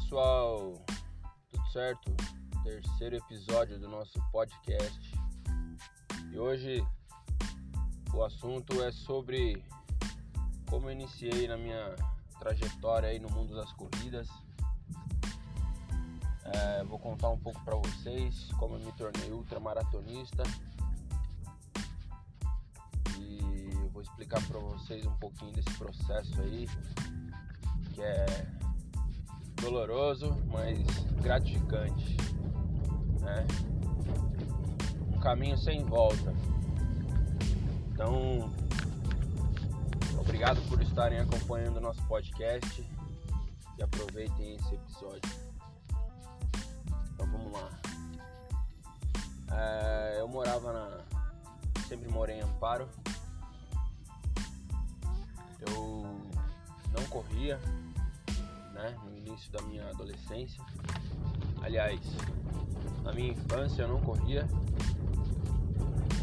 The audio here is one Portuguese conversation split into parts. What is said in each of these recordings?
pessoal, tudo certo? Terceiro episódio do nosso podcast. E hoje o assunto é sobre como eu iniciei na minha trajetória aí no mundo das corridas. É, vou contar um pouco para vocês como eu me tornei ultramaratonista e vou explicar para vocês um pouquinho desse processo aí que é doloroso, mas gratificante. Né? Um caminho sem volta. Então, obrigado por estarem acompanhando o nosso podcast e aproveitem esse episódio. Então vamos lá. É, eu morava na. Sempre morei em Amparo. Eu não corria, né? No início da minha adolescência. Aliás, na minha infância eu não corria.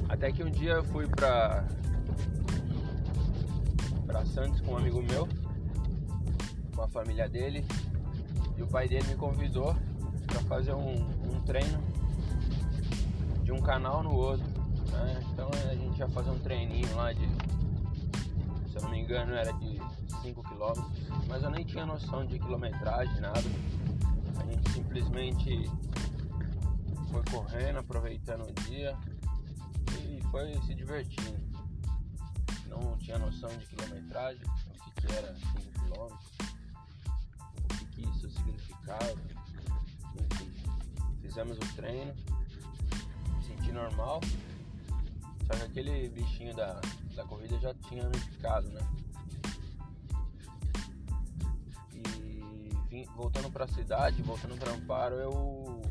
Até que um dia eu fui pra, pra Santos com um amigo meu, com a família dele, e o pai dele me convidou para fazer um, um, treino de um canal no outro. Né? Então a gente ia fazer um treininho lá de, se eu não me engano, era de 5 km, mas eu nem tinha noção de quilometragem, nada. A gente simplesmente foi correndo, aproveitando o dia e foi se divertindo. Não tinha noção de quilometragem, o que, que era 5 km, o que, que isso significava. Enfim, fizemos o treino, senti normal, só que aquele bichinho da, da corrida já tinha me picado, né? Voltando para a cidade, voltando para Amparo, eu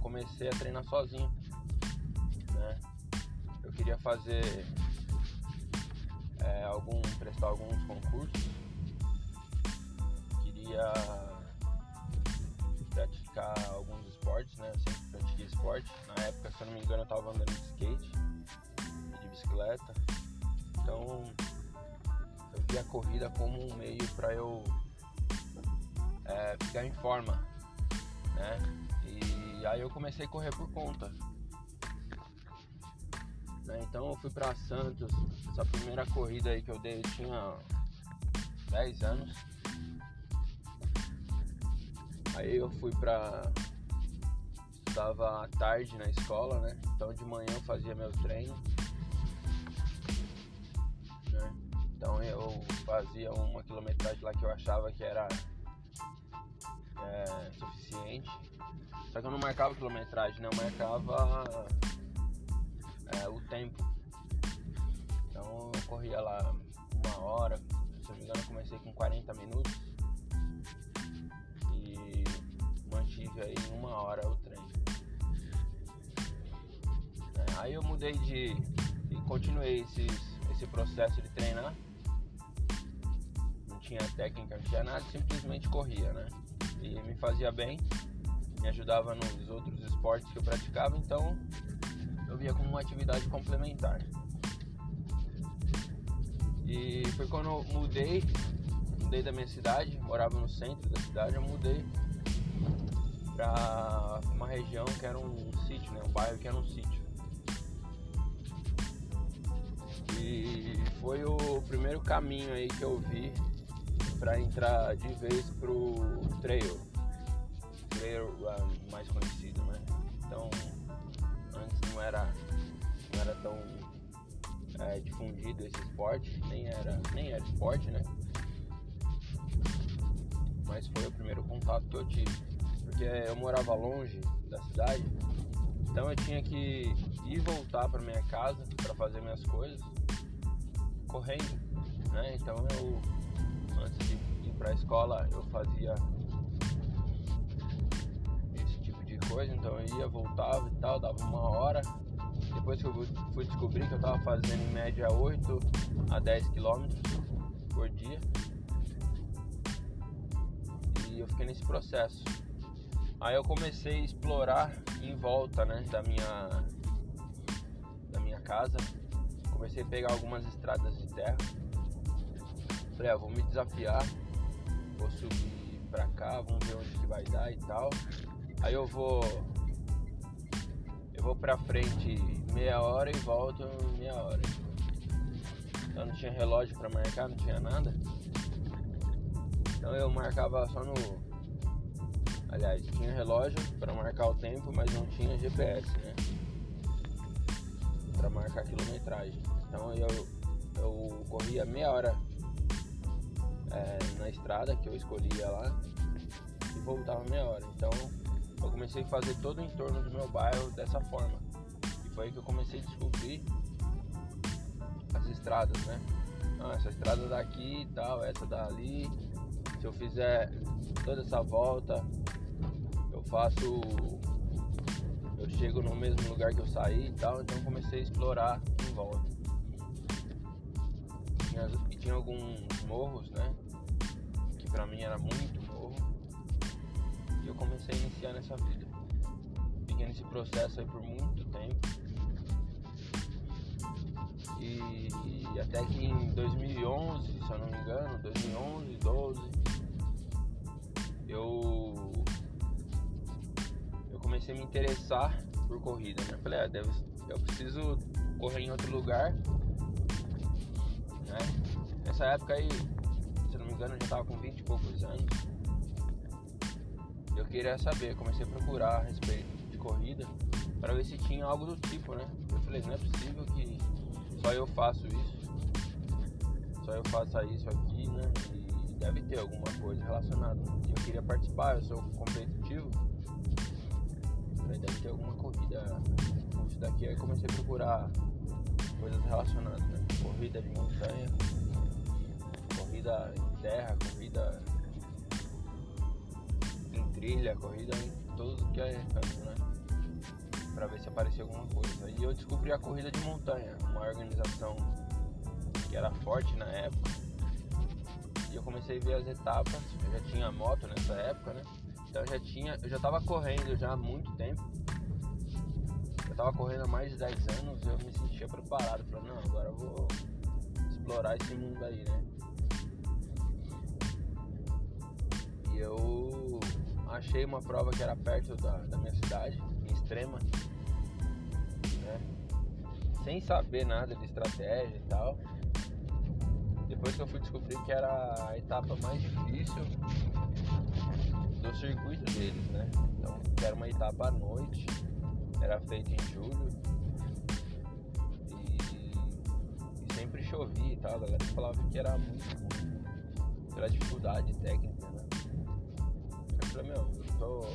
comecei a treinar sozinho. Né? Eu queria fazer é, algum, prestar alguns concursos, queria praticar alguns esportes, né? Eu sempre pratiquei esporte. Na época, se eu não me engano, eu estava andando de skate e de bicicleta. Então eu vi a corrida como um meio para eu é, ficar em forma, né? E aí eu comecei a correr por conta. Né? Então eu fui para Santos, essa primeira corrida aí que eu dei eu tinha 10 anos. Aí eu fui pra. Estava à tarde na escola, né? Então de manhã eu fazia meu treino. Né? Então eu fazia uma quilometragem lá que eu achava que era é, suficiente. Só que eu não marcava quilometragem, né? Eu marcava é, o tempo. Então eu corria lá uma hora, se não me engano eu comecei com 40 minutos e mantive aí uma hora o treino. É, aí eu mudei de. e continuei esses, esse processo de treinar. Não tinha técnica, não tinha nada, simplesmente corria, né? E me fazia bem, me ajudava nos outros esportes que eu praticava, então eu via como uma atividade complementar. E foi quando eu mudei, mudei da minha cidade, morava no centro da cidade, eu mudei para uma região que era um sítio, né, um bairro que era um sítio. E foi o primeiro caminho aí que eu vi para entrar de vez pro trail, trail run mais conhecido, né? Então antes não era não era tão é, difundido esse esporte, nem era nem era esporte, né? Mas foi o primeiro contato que eu tive, porque eu morava longe da cidade, então eu tinha que ir voltar para minha casa para fazer minhas coisas correndo, né? Então eu antes para a escola eu fazia esse tipo de coisa, então eu ia, voltava e tal, dava uma hora. Depois que eu fui descobrir que eu estava fazendo em média 8 a 10 quilômetros por dia. E eu fiquei nesse processo. Aí eu comecei a explorar em volta né, da, minha, da minha casa. Comecei a pegar algumas estradas de terra Falei, ah, vou me desafiar, vou subir pra cá, vamos ver onde que vai dar e tal. Aí eu vou. Eu vou pra frente meia hora e volto meia hora. Então não tinha relógio pra marcar, não tinha nada. Então eu marcava só no. Aliás, tinha relógio para marcar o tempo, mas não tinha GPS, né? Para marcar a quilometragem. Então eu, eu corria meia hora é, na estrada que eu escolhia lá e voltava meia hora. Então eu comecei a fazer todo o entorno do meu bairro dessa forma. E foi aí que eu comecei a descobrir as estradas, né? Ah, essa estrada daqui e tal, essa dali. Se eu fizer toda essa volta, eu faço. Eu chego no mesmo lugar que eu saí e tal, então comecei a explorar em volta. E tinha alguns morros, né? Pra mim era muito morro. E eu comecei a iniciar nessa vida. Fiquei nesse processo aí por muito tempo. E, e, até que em 2011, se eu não me engano, 2011, 12, eu eu comecei a me interessar por corrida, né? Falei, ah, deve, eu preciso correr em outro lugar, né? Nessa época aí, me engano, eu já tava com 20 e poucos anos. Eu queria saber, comecei a procurar a respeito de corrida para ver se tinha algo do tipo, né? Eu falei, não é possível que só eu faço isso, só eu faço isso aqui, né? E deve ter alguma coisa relacionada. Eu queria participar, eu sou competitivo. Falei, deve ter alguma corrida com isso daqui. Aí comecei a procurar coisas relacionadas, né? Corrida de montanha, corrida terra, corrida em trilha, corrida em tudo que é canto, né? para ver se aparecia alguma coisa. E eu descobri a corrida de montanha, uma organização que era forte na época. E eu comecei a ver as etapas. Eu já tinha moto nessa época, né? Então eu já tinha, eu já estava correndo já há muito tempo. Eu estava correndo há mais de 10 anos eu me sentia preparado. Falei, não, agora eu vou explorar esse mundo aí, né? E eu achei uma prova que era perto da, da minha cidade, em Extrema, né? Sem saber nada de estratégia e tal. Depois que eu fui descobrir que era a etapa mais difícil do circuito deles, né? Então, era uma etapa à noite, era feita em julho e, e sempre chovia e tal. A galera falava que era muito ruim pela dificuldade técnica, falei, meu, eu tô.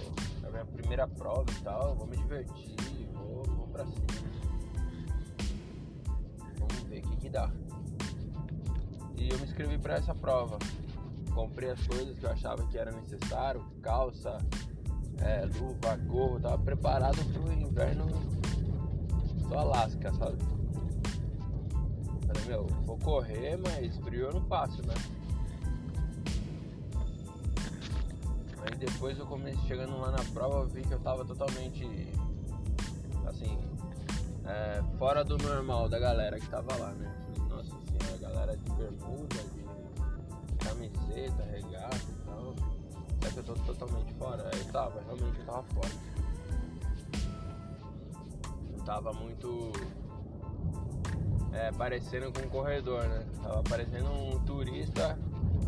É minha primeira prova e tal, vou me divertir, vou, vou pra cima. Vamos ver o que, que dá. E eu me inscrevi para essa prova. Comprei as coisas que eu achava que era necessário, calça, é, luva, gorro, tava preparado pro inverno do Alasca, sabe? Falei, meu, vou correr, mas frio eu não passo, né? Depois eu comecei chegando lá na prova, eu vi que eu tava totalmente assim, é, fora do normal da galera que tava lá, né? Nossa senhora, a galera de bermuda, de camiseta, regata e tal. Será que eu tô totalmente fora? Aí tava, realmente eu tava fora. Eu tava muito é, parecendo com um corredor, né? Tava parecendo um turista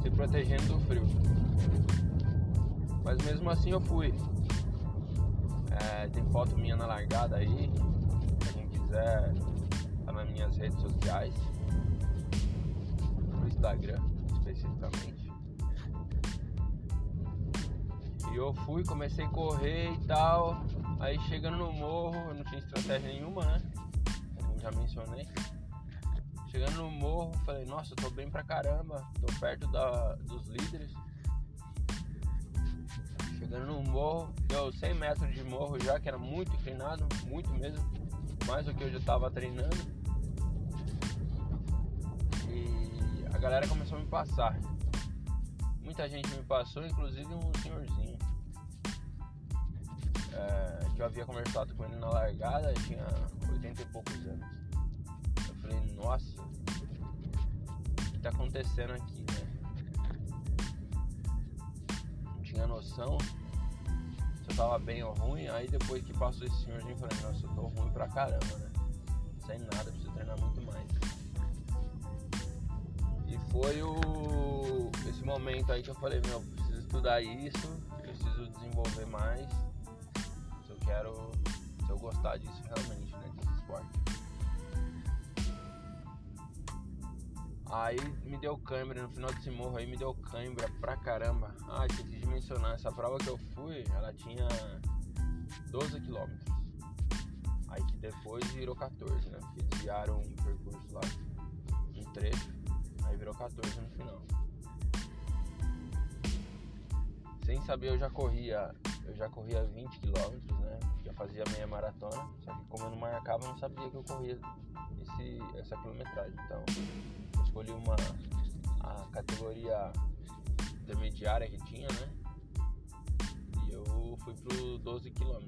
se protegendo do frio. Mas mesmo assim eu fui. É, tem foto minha na largada aí. Quem quiser, tá nas minhas redes sociais. No Instagram, especificamente. E eu fui, comecei a correr e tal. Aí chegando no morro, eu não tinha estratégia nenhuma, né? Como já mencionei. Chegando no morro, falei, nossa, eu tô bem pra caramba, tô perto da, dos líderes. Chegando no morro, deu 100 metros de morro já, que era muito inclinado, muito mesmo, mais do que eu já estava treinando. E a galera começou a me passar. Muita gente me passou, inclusive um senhorzinho. É, que eu havia conversado com ele na largada, tinha 80 e poucos anos. Eu falei, nossa, o que está acontecendo aqui, né? Noção se eu tava bem ou ruim. Aí depois que passou esse senhorzinho, eu falei, nossa, eu tô ruim pra caramba, né? Sem nada, preciso treinar muito mais. E foi o esse momento aí que eu falei, meu, preciso estudar isso, preciso desenvolver mais. Se eu quero, se eu gostar disso realmente, né? Desse esporte. Aí me deu câimbra, no final desse morro aí me deu câimbra pra caramba. Ah, esqueci de mencionar, essa prova que eu fui, ela tinha 12 quilômetros. Aí que depois virou 14, né? Porque desviaram um percurso lá, um trecho, aí virou 14 no final. Sem saber eu já corria, eu já corria 20 quilômetros, né? Já fazia meia maratona, só que como eu não marcava, eu não sabia que eu corria esse, essa quilometragem. Então escolhi uma a categoria intermediária que tinha, né? E eu fui pro 12 km,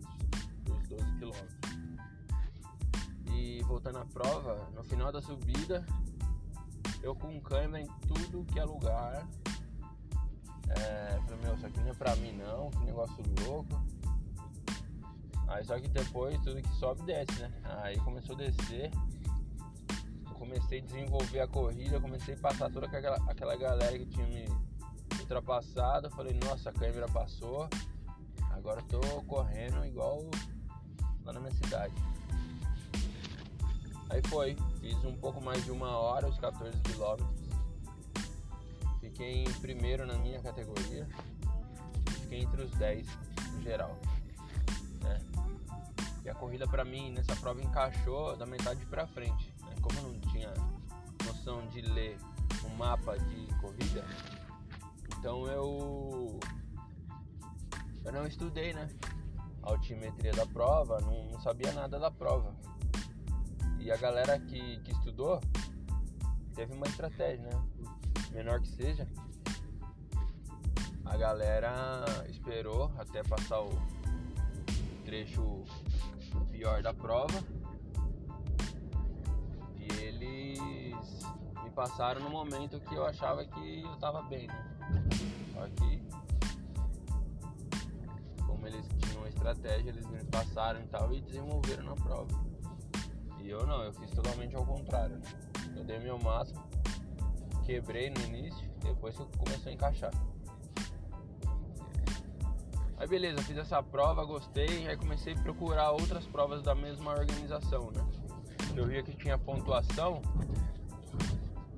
os 12 km. E voltando à prova, no final da subida, eu com câmera em tudo que é lugar. É, falei, meu, isso aqui não é pra mim não, que negócio louco. Aí só que depois tudo que sobe desce, né? Aí começou a descer comecei a desenvolver a corrida, comecei a passar toda aquela, aquela galera que tinha me ultrapassado. falei, nossa, a câmera passou, agora tô correndo igual lá na minha cidade. Aí foi, fiz um pouco mais de uma hora, os 14 quilômetros. Fiquei em primeiro na minha categoria. Fiquei entre os 10 no geral. Né? E a corrida para mim nessa prova encaixou da metade para frente como eu não tinha noção de ler um mapa de corrida, então eu eu não estudei, né? A altimetria da prova, não, não sabia nada da prova. E a galera que, que estudou teve uma estratégia, né? Menor que seja. A galera esperou até passar o trecho pior da prova passaram no momento que eu achava que eu tava bem, né? Só que como eles tinham uma estratégia, eles me passaram e tal e desenvolveram na prova. E eu não, eu fiz totalmente ao contrário. Né? Eu dei meu máximo, quebrei no início, depois que começou a encaixar. Aí beleza, fiz essa prova, gostei, aí comecei a procurar outras provas da mesma organização, né? Eu via que tinha pontuação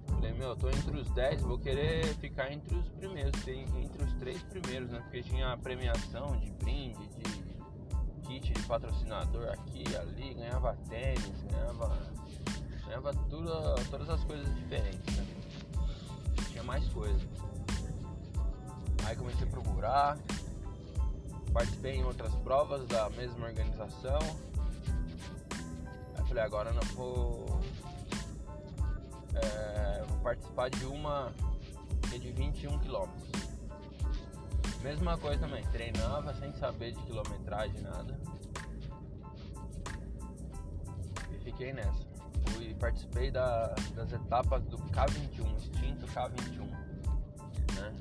Falei, meu, eu tô entre os 10, vou querer ficar entre os primeiros, entre os três primeiros, né? Porque tinha premiação de brinde, de kit de patrocinador aqui, ali, ganhava tênis, ganhava. Ganhava tudo, todas as coisas diferentes, né? Tinha mais coisas. Aí comecei a procurar, participei em outras provas da mesma organização. Aí falei, agora não vou. É, participar de uma que é de 21 km. Mesma coisa também, treinava sem saber de quilometragem, nada. E fiquei nessa. Participei da, das etapas do K21, extinto K21. Né?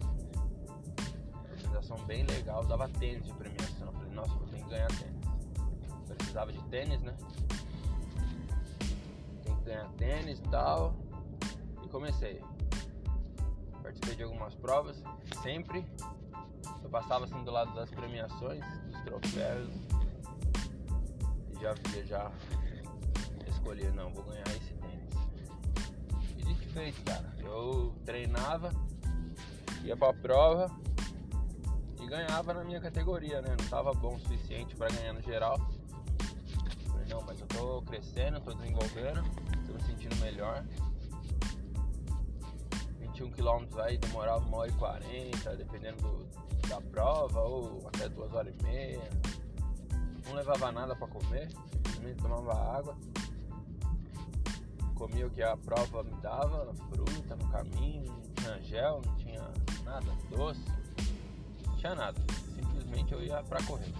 Organização bem legal, dava tênis de premiação. Falei, nossa, eu tenho que ganhar tênis. Precisava de tênis, né? Tem que ganhar tênis e tal comecei. Participei de algumas provas, sempre. Eu passava assim do lado das premiações, dos troféus. E já via, já escolher, não, vou ganhar esse tênis. E de que fez, cara. Eu treinava, ia pra prova e ganhava na minha categoria, né? Não tava bom o suficiente para ganhar no geral. Falei, não, mas eu tô crescendo, tô desenvolvendo, tô me sentindo melhor. 21 km aí demorava uma hora e 40, dependendo do, da prova, ou até duas horas e meia. Não levava nada para comer, simplesmente tomava água. Comia o que a prova me dava, fruta no caminho, não tinha gel, não tinha nada, doce, não tinha nada. Simplesmente eu ia para correr.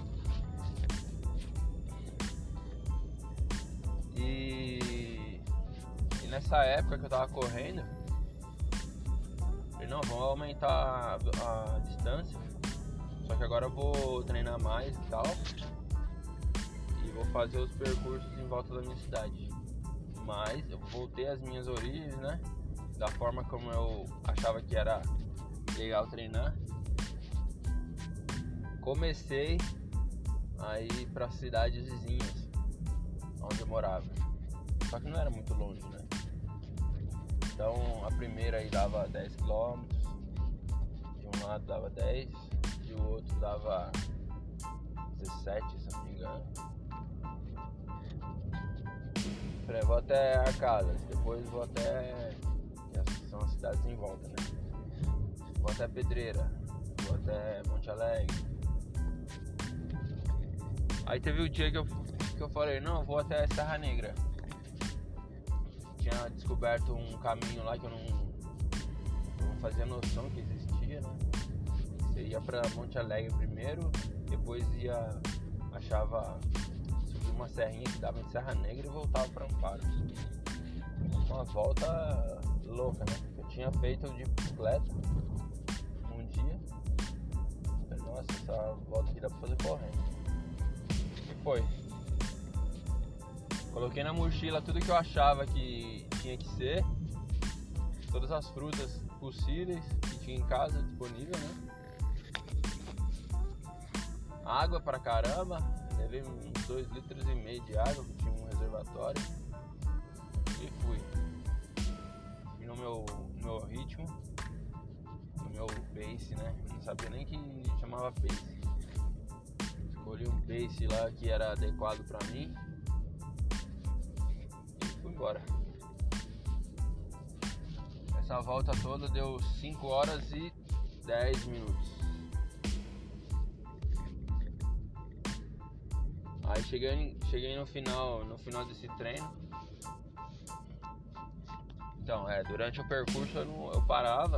E, e nessa época que eu tava correndo, Falei, não, vamos aumentar a, a distância Só que agora eu vou treinar mais e tal. E vou fazer os percursos em volta da minha cidade. Mas eu voltei às minhas origens, né? Da forma como eu achava que era legal treinar. Comecei a ir para cidades vizinhas onde eu morava. Só que não era muito longe, né? Então a primeira aí dava 10 km, de um lado dava 10 e o outro dava 17, se não me engano. Vou até Arcadas, depois vou até. São as cidades em volta, né? Vou até Pedreira, vou até Monte Alegre. Aí teve o dia que eu, que eu falei, não, vou até Serra Negra. Tinha descoberto um caminho lá que eu não, não fazia noção que existia, né? Você ia pra Monte Alegre primeiro, depois ia. achava. Uma serrinha que dava em Serra Negra e voltava pra Amparo. Uma volta louca, né? Eu tinha feito de bicicleta um dia. Nossa, essa volta aqui dá pra fazer correndo. E foi. Coloquei na mochila tudo que eu achava que tinha que ser. Todas as frutas possíveis que tinha em casa disponível, né? Água pra caramba. Levei uns 2 litros e meio de água, que tinha um reservatório. E fui. Fui no meu, no meu ritmo. No meu pace, né? Não sabia nem que chamava pace. Escolhi um pace lá que era adequado pra mim fui embora. Essa volta toda deu 5 horas e 10 minutos. Aí cheguei, cheguei no final, no final desse treino. Então, é, durante o percurso eu, não, eu parava.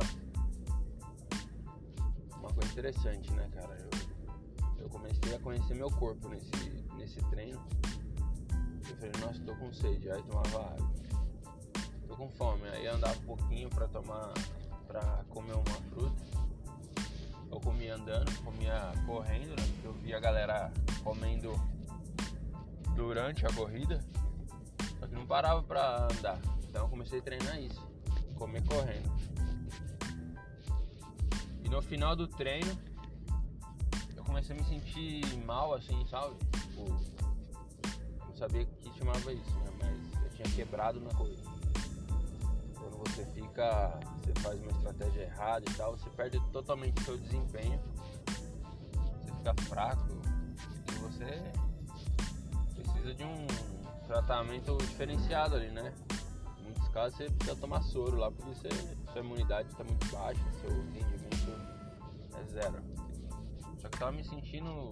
Uma coisa interessante, né, cara? Eu, eu comecei a conhecer meu corpo nesse, nesse treino. Eu falei, nossa, tô com sede. Aí tomava água. Tô com fome. Aí andava um pouquinho pra tomar, pra comer uma fruta. Eu comia andando, comia correndo, né? Porque eu via a galera comendo durante a corrida. Só que não parava pra andar. Então eu comecei a treinar isso. Comer correndo. E no final do treino, eu comecei a me sentir mal assim, sabe? Tipo, não sabia que chamava isso, né? Mas eu tinha quebrado na corrida. Quando você fica, você faz uma estratégia errada e tal, você perde totalmente o seu desempenho. Você fica fraco e você precisa de um tratamento diferenciado ali, né? Em muitos casos você precisa tomar soro lá porque você, sua imunidade está muito baixa, seu rendimento é zero. Só que eu tava me sentindo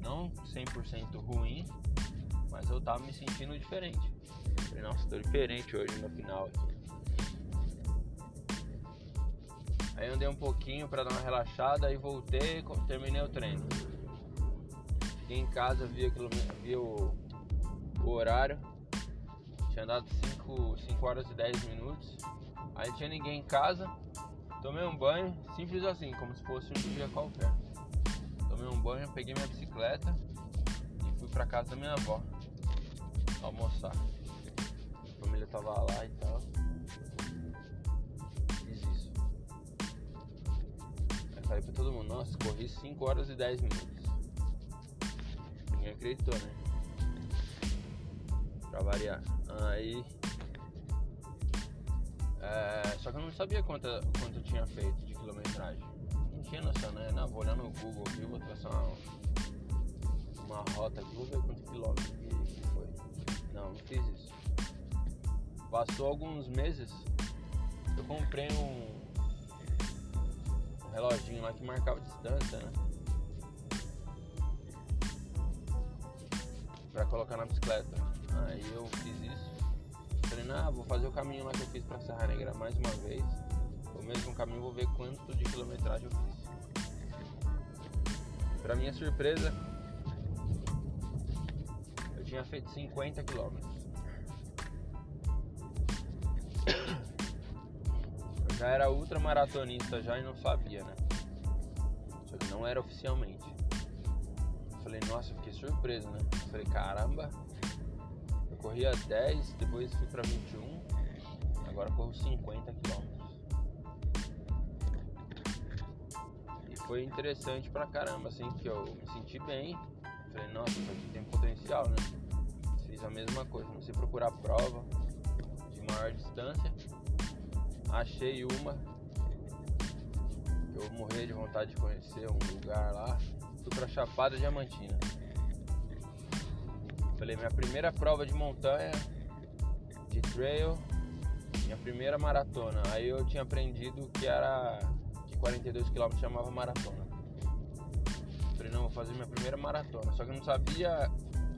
não 100% ruim, mas eu tava me sentindo diferente. Falei, nossa, tô diferente hoje no final aqui. Aí andei um pouquinho para dar uma relaxada e voltei terminei o treino. Fiquei em casa, vi, aquilo, vi o, o horário. Tinha andado 5 horas e 10 minutos. Aí tinha ninguém em casa. Tomei um banho, simples assim, como se fosse um dia qualquer. Tomei um banho, peguei minha bicicleta e fui para casa da minha avó almoçar. A família tava lá e tal. Fiz isso. Aí falei pra todo mundo, nossa, corri 5 horas e 10 minutos. Ninguém acreditou, né? Pra variar. Aí. É, só que eu não sabia quanto, quanto eu tinha feito de quilometragem. Não tinha noção, né? Não, vou olhar no Google aqui, vou traçar uma, uma rota aqui, vou ver quanto quilômetro que foi. Não, não fiz isso. Passou alguns meses, eu comprei um, um reloginho lá que marcava distância, né? Pra colocar na bicicleta. Aí eu fiz isso. Falei, não, vou fazer o caminho lá que eu fiz pra Serra Negra mais uma vez. O mesmo caminho, vou ver quanto de quilometragem eu fiz. Pra minha surpresa, tinha feito 50 quilômetros. Eu já era ultramaratonista já e não sabia, né? Só que não era oficialmente. Falei, nossa, fiquei surpreso, né? Falei, caramba, eu corria 10, depois fui pra 21, agora corro 50 quilômetros. E foi interessante pra caramba, assim, que eu me senti bem. Falei, nossa, isso aqui tem potencial, né? Fiz a mesma coisa, não sei procurar prova de maior distância. Achei uma eu morri de vontade de conhecer um lugar lá fui pra Chapada Diamantina. Falei, minha primeira prova de montanha, de trail, minha primeira maratona. Aí eu tinha aprendido que era que 42 km chamava maratona. Falei, não, vou fazer minha primeira maratona. Só que eu não sabia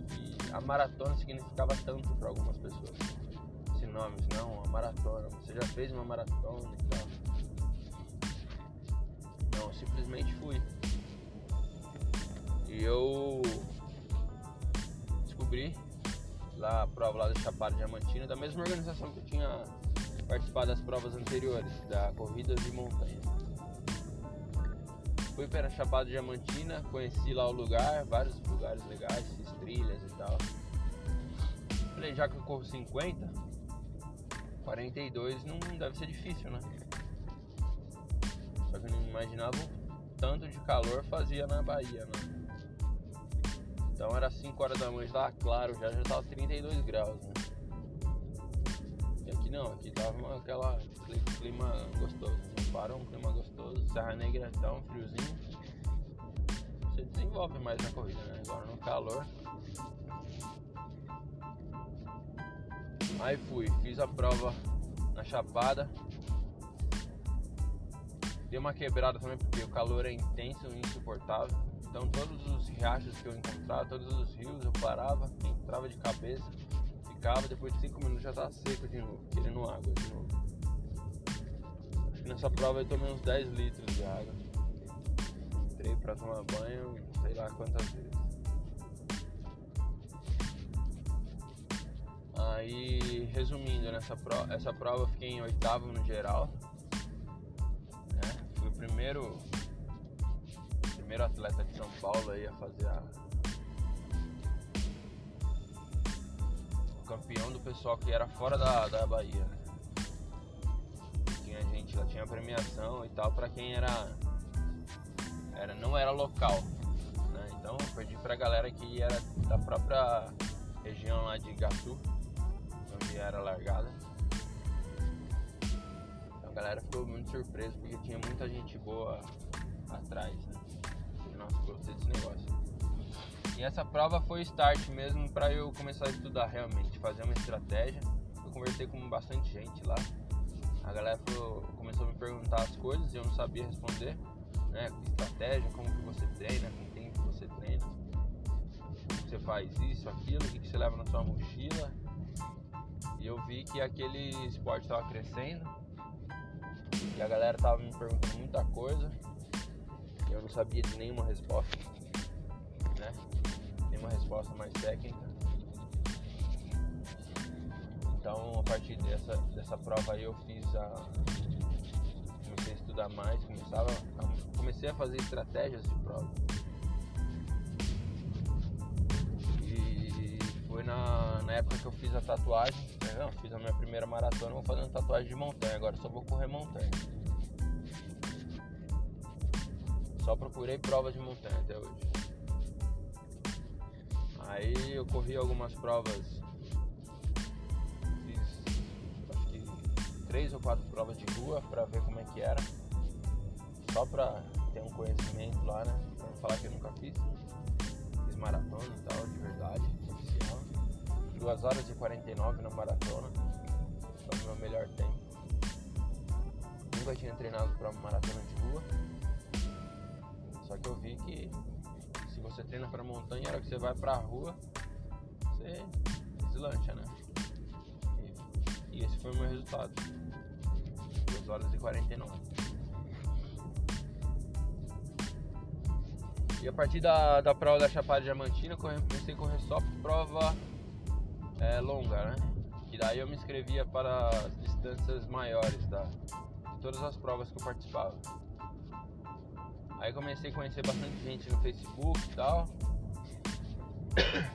que a maratona significava tanto para algumas pessoas. Esse nome, não, a maratona. Você já fez uma maratona e tal. Não, simplesmente fui. E eu descobri lá a prova lá da Chapada Diamantina, da mesma organização que eu tinha participado das provas anteriores, da corrida de montanha. Fui para a Chapada Diamantina, conheci lá o lugar, vários lugares legais, fiz trilhas e tal. Falei, já que eu corro 50, 42 não deve ser difícil, né? Só que eu não imaginava o tanto de calor fazia na Bahia, né? Então era 5 horas da manhã, estava claro, já já estava 32 graus, né? E aqui não, aqui tava uma, aquela clima gostoso, para um clima gostoso, Serra Negra tá um friozinho. Você desenvolve mais na corrida, né? Agora no calor. Aí fui, fiz a prova na Chapada. Deu uma quebrada também porque o calor é intenso e insuportável. Então todos os riachos que eu encontrava, todos os rios eu parava, entrava de cabeça, ficava, depois de 5 minutos já estava seco de novo, querendo água de novo. Acho que nessa prova eu tomei uns 10 litros de água. Entrei pra tomar banho, sei lá quantas vezes. Aí, resumindo, nessa prova, essa prova eu fiquei em oitavo no geral. Né? Fui o primeiro primeiro atleta de São Paulo aí a fazer a... campeão do pessoal que era fora da, da Bahia. Tinha gente lá, tinha premiação e tal para quem era, era não era local. Né? Então eu perdi pra galera que era da própria região lá de Gatu, onde era largada. Então a galera ficou muito surpresa porque tinha muita gente boa atrás. Gostei desse negócio. E essa prova foi o start mesmo para eu começar a estudar realmente, fazer uma estratégia. Eu conversei com bastante gente lá. A galera começou a me perguntar as coisas e eu não sabia responder, né? Estratégia, como que você treina, com quem que você treina, como você faz isso, aquilo, o que, que você leva na sua mochila. E eu vi que aquele esporte estava crescendo, e a galera tava me perguntando muita coisa eu não sabia de nenhuma resposta, né? Nenhuma resposta mais técnica. Então, a partir dessa, dessa prova aí, eu fiz a. Comecei a estudar mais, começava comecei a fazer estratégias de prova. E foi na, na época que eu fiz a tatuagem. Né? Não, fiz a minha primeira maratona, vou fazer uma tatuagem de montanha. Agora só vou correr montanha. Só procurei provas de montanha até hoje. Aí eu corri algumas provas. Fiz acho que três ou quatro provas de rua pra ver como é que era. Só pra ter um conhecimento lá, né? Pra não falar que eu nunca fiz. Fiz maratona e tal, de verdade, oficial. 2 horas e 49 na maratona. Foi o meu melhor tempo. Nunca tinha treinado pra maratona de rua. Só que eu vi que se você treina para montanha, a hora que você vai para a rua, você deslancha, né? E, e, esse foi o meu resultado. 2 horas e 49. E a partir da, da prova da Chapada Diamantina, comecei a correr só prova é, longa, né? E daí eu me inscrevia para as distâncias maiores da, de todas as provas que eu participava. Aí comecei a conhecer bastante gente no Facebook e tal.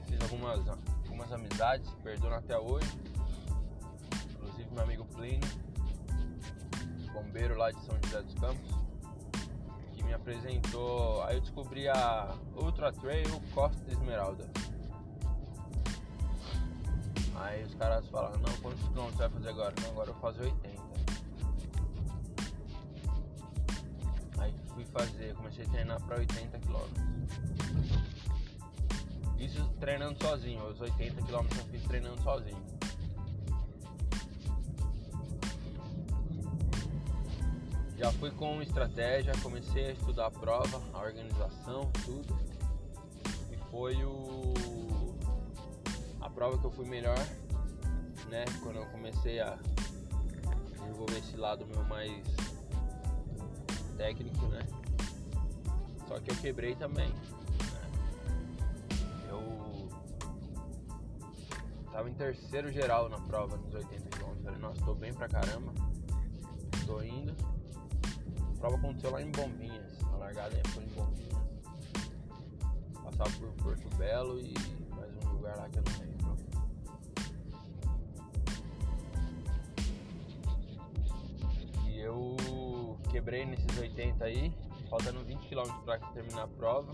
Fiz algumas, algumas amizades, perdoam até hoje. Inclusive meu amigo Plínio, bombeiro lá de São José dos Campos, que me apresentou. Aí eu descobri a Ultra Trail Costa Esmeralda. Aí os caras falaram, não, quantos quilômetros você vai fazer agora? Não, agora eu vou fazer 80. Fui fazer, comecei a treinar para 80 quilômetros. Isso treinando sozinho, os 80 quilômetros eu fiz treinando sozinho. Já fui com estratégia, comecei a estudar a prova, a organização, tudo. E foi o prova que eu fui melhor, né? Quando eu comecei a desenvolver esse lado meu mais técnico, né? Só que eu quebrei também. Né? Eu tava em terceiro geral na prova nos 80 km. Falei, nossa, tô bem pra caramba. Tô indo. A prova aconteceu lá em Bombinhas. A largada foi em Bombinhas. Passava por Porto Belo e mais um lugar lá que eu não lembro. Quebrei nesses 80 aí, faltando 20 km para terminar a prova.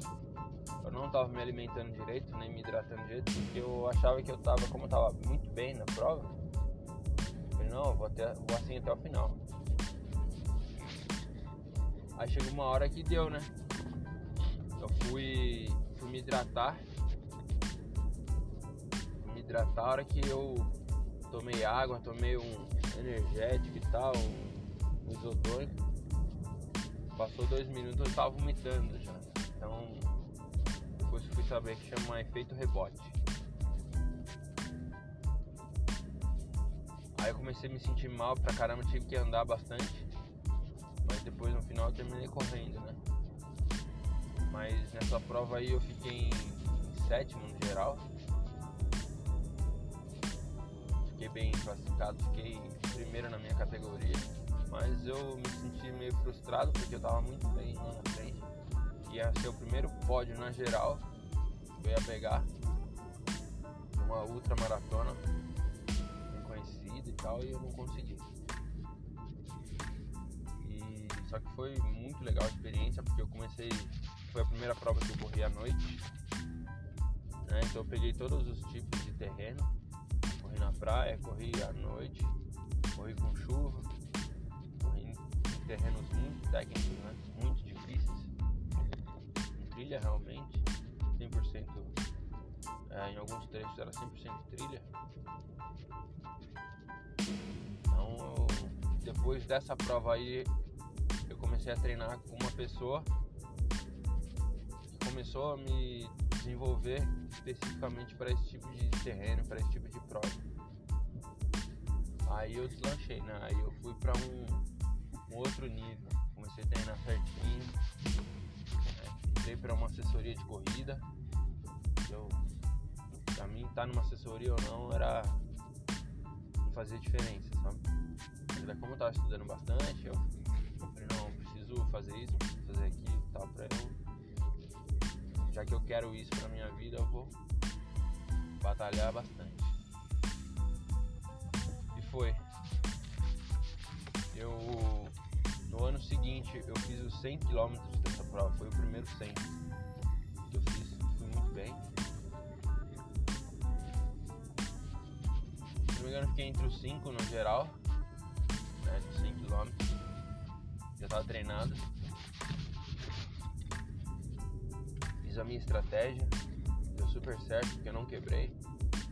Eu não estava me alimentando direito, nem me hidratando direito, porque eu achava que eu estava, como eu estava muito bem na prova, eu falei, não, eu vou, até, vou assim até o final. Aí chegou uma hora que deu, né? Eu fui, fui me hidratar. Me hidratar a hora que eu tomei água, tomei um energético e tal, um, um isotônico. Passou dois minutos eu estava vomitando já. Então depois fui saber que chama efeito rebote. Aí eu comecei a me sentir mal pra caramba, tive que andar bastante. Mas depois no final eu terminei correndo, né? Mas nessa prova aí eu fiquei em sétimo no geral. Fiquei bem classificado, fiquei primeiro na minha categoria mas eu me senti meio frustrado porque eu tava muito bem na frente. Ia ser o primeiro pódio na geral que eu ia pegar uma ultra maratona conhecida e tal e eu não consegui. E só que foi muito legal a experiência porque eu comecei, foi a primeira prova que eu corri à noite. Né? Então eu peguei todos os tipos de terreno, corri na praia, corri à noite, corri com chuva, terrenos muito técnicos, né? muito difíceis, em trilha realmente, 100%, é, em alguns trechos era 100% trilha. Então, depois dessa prova aí, eu comecei a treinar com uma pessoa que começou a me desenvolver especificamente para esse tipo de terreno, para esse tipo de prova. Aí eu deslanchei, né? Aí eu fui para um outro nível. Comecei a treinar certinho. Né? Entrei para uma assessoria de corrida. Eu, pra mim, estar tá numa assessoria ou não era. não fazia diferença, sabe? Mas como eu tava estudando bastante, eu, falei, não, preciso fazer isso, preciso fazer aquilo tal, pra eu. Já que eu quero isso pra minha vida, eu vou batalhar bastante. E foi. Eu seguinte eu fiz os 100 km dessa prova, foi o primeiro 100 que eu fiz, fui muito bem. Se não me engano fiquei entre os 5 no geral, né, de 100 km. Já estava treinado. Fiz a minha estratégia, deu super certo porque eu não quebrei.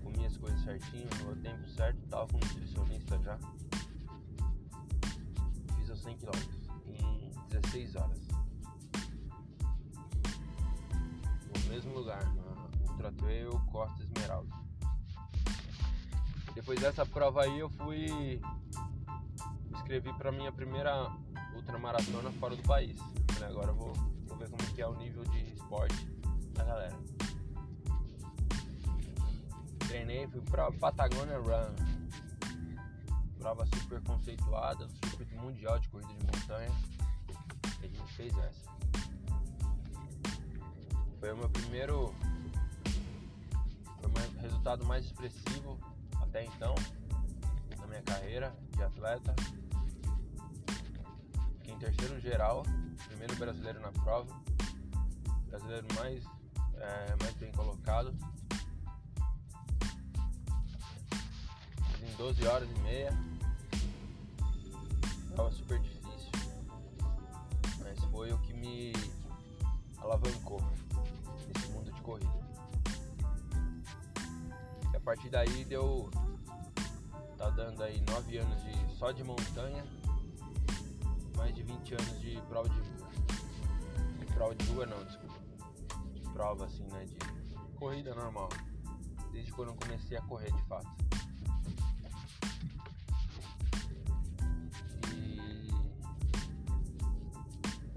Comi as coisas certinho, no tempo certo, tava com nutricionista já. 100 km em 16 horas. No mesmo lugar, na Ultra Trail Costa Esmeralda. Depois dessa prova aí eu fui me inscrevi para minha primeira ultramaratona fora do país. Agora eu vou, vou ver como que é o nível de esporte da galera. Treinei, fui pra Patagonia Run prova super conceituada, circuito mundial de corrida de montanha. E a gente fez essa. Foi o meu primeiro. Foi o meu resultado mais expressivo até então na minha carreira de atleta. Fiquei em terceiro geral, primeiro brasileiro na prova, brasileiro mais, é, mais bem colocado. Em 12 horas e meia. Prova super difícil. Mas foi o que me alavancou nesse mundo de corrida. E a partir daí deu. tá dando aí 9 anos de, só de montanha, mais de 20 anos de prova de rua. De prova de rua não, desculpa. De prova assim, né? De corrida normal. Desde quando eu comecei a correr de fato.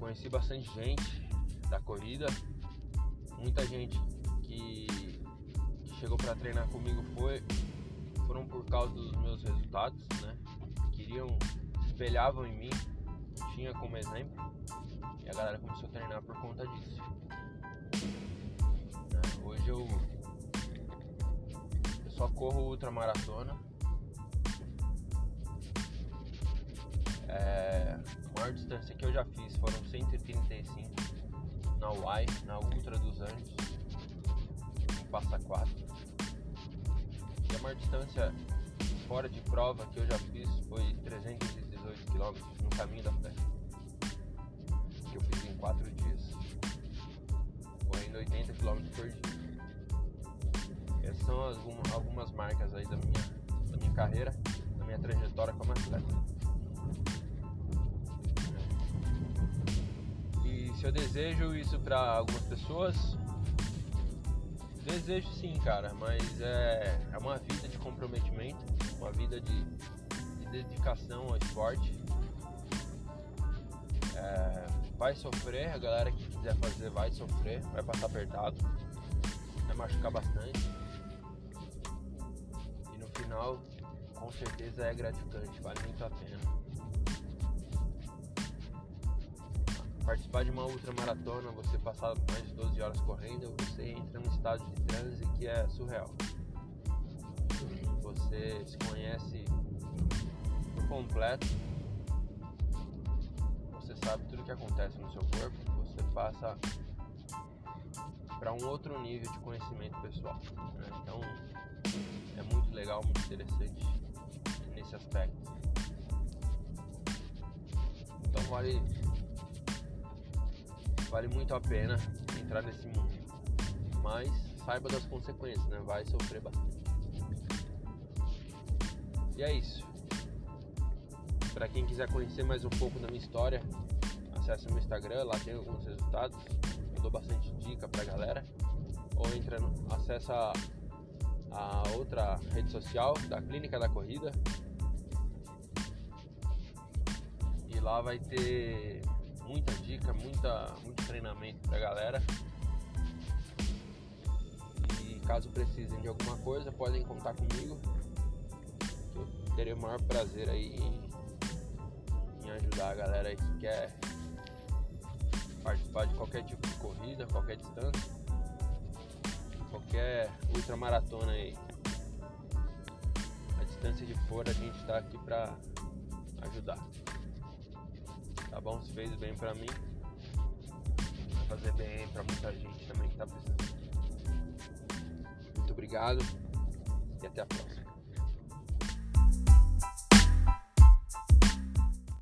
Conheci bastante gente da corrida muita gente que, que chegou para treinar comigo foi foram por causa dos meus resultados, né? Queriam, espelhavam em mim, tinha como exemplo e a galera começou a treinar por conta disso. Né? Hoje eu, eu só corro ultramaratona. É, a maior distância que eu já fiz foram 135 na UAI, na Ultra dos Andes, em Passa 4. E a maior distância fora de prova que eu já fiz foi 318 km no caminho da fé. Que eu fiz em 4 dias. Correndo 80 km por dia. Essas são algumas, algumas marcas aí da minha, da minha carreira, da minha trajetória como atleta. Se eu desejo isso para algumas pessoas, desejo sim, cara, mas é, é uma vida de comprometimento, uma vida de, de dedicação ao esporte. É, vai sofrer, a galera que quiser fazer vai sofrer, vai passar apertado, vai machucar bastante. E no final, com certeza é gratificante, vale muito a pena. Participar de uma ultramaratona, você passar mais de 12 horas correndo, você entra num estado de transe que é surreal. Você se conhece por completo, você sabe tudo o que acontece no seu corpo, você passa para um outro nível de conhecimento pessoal. Né? Então é muito legal, muito interessante nesse aspecto. Então vale vale muito a pena entrar nesse mundo. Mas saiba das consequências, né? Vai sofrer bastante. E é isso. Para quem quiser conhecer mais um pouco da minha história, acesse meu Instagram, lá tem alguns resultados. Eu dou bastante dica pra galera. Ou entra no, acessa a outra rede social da Clínica da Corrida. E lá vai ter muita dica, muita, muito treinamento pra galera. E caso precisem de alguma coisa, podem contar comigo. Eu terei o maior prazer aí em, em ajudar a galera aí que quer participar de qualquer tipo de corrida, qualquer distância, qualquer ultramaratona aí. A distância de fora a gente está aqui para ajudar tá bom? Se fez bem pra mim, vai fazer bem pra muita gente também que tá precisando. Muito obrigado e até a próxima.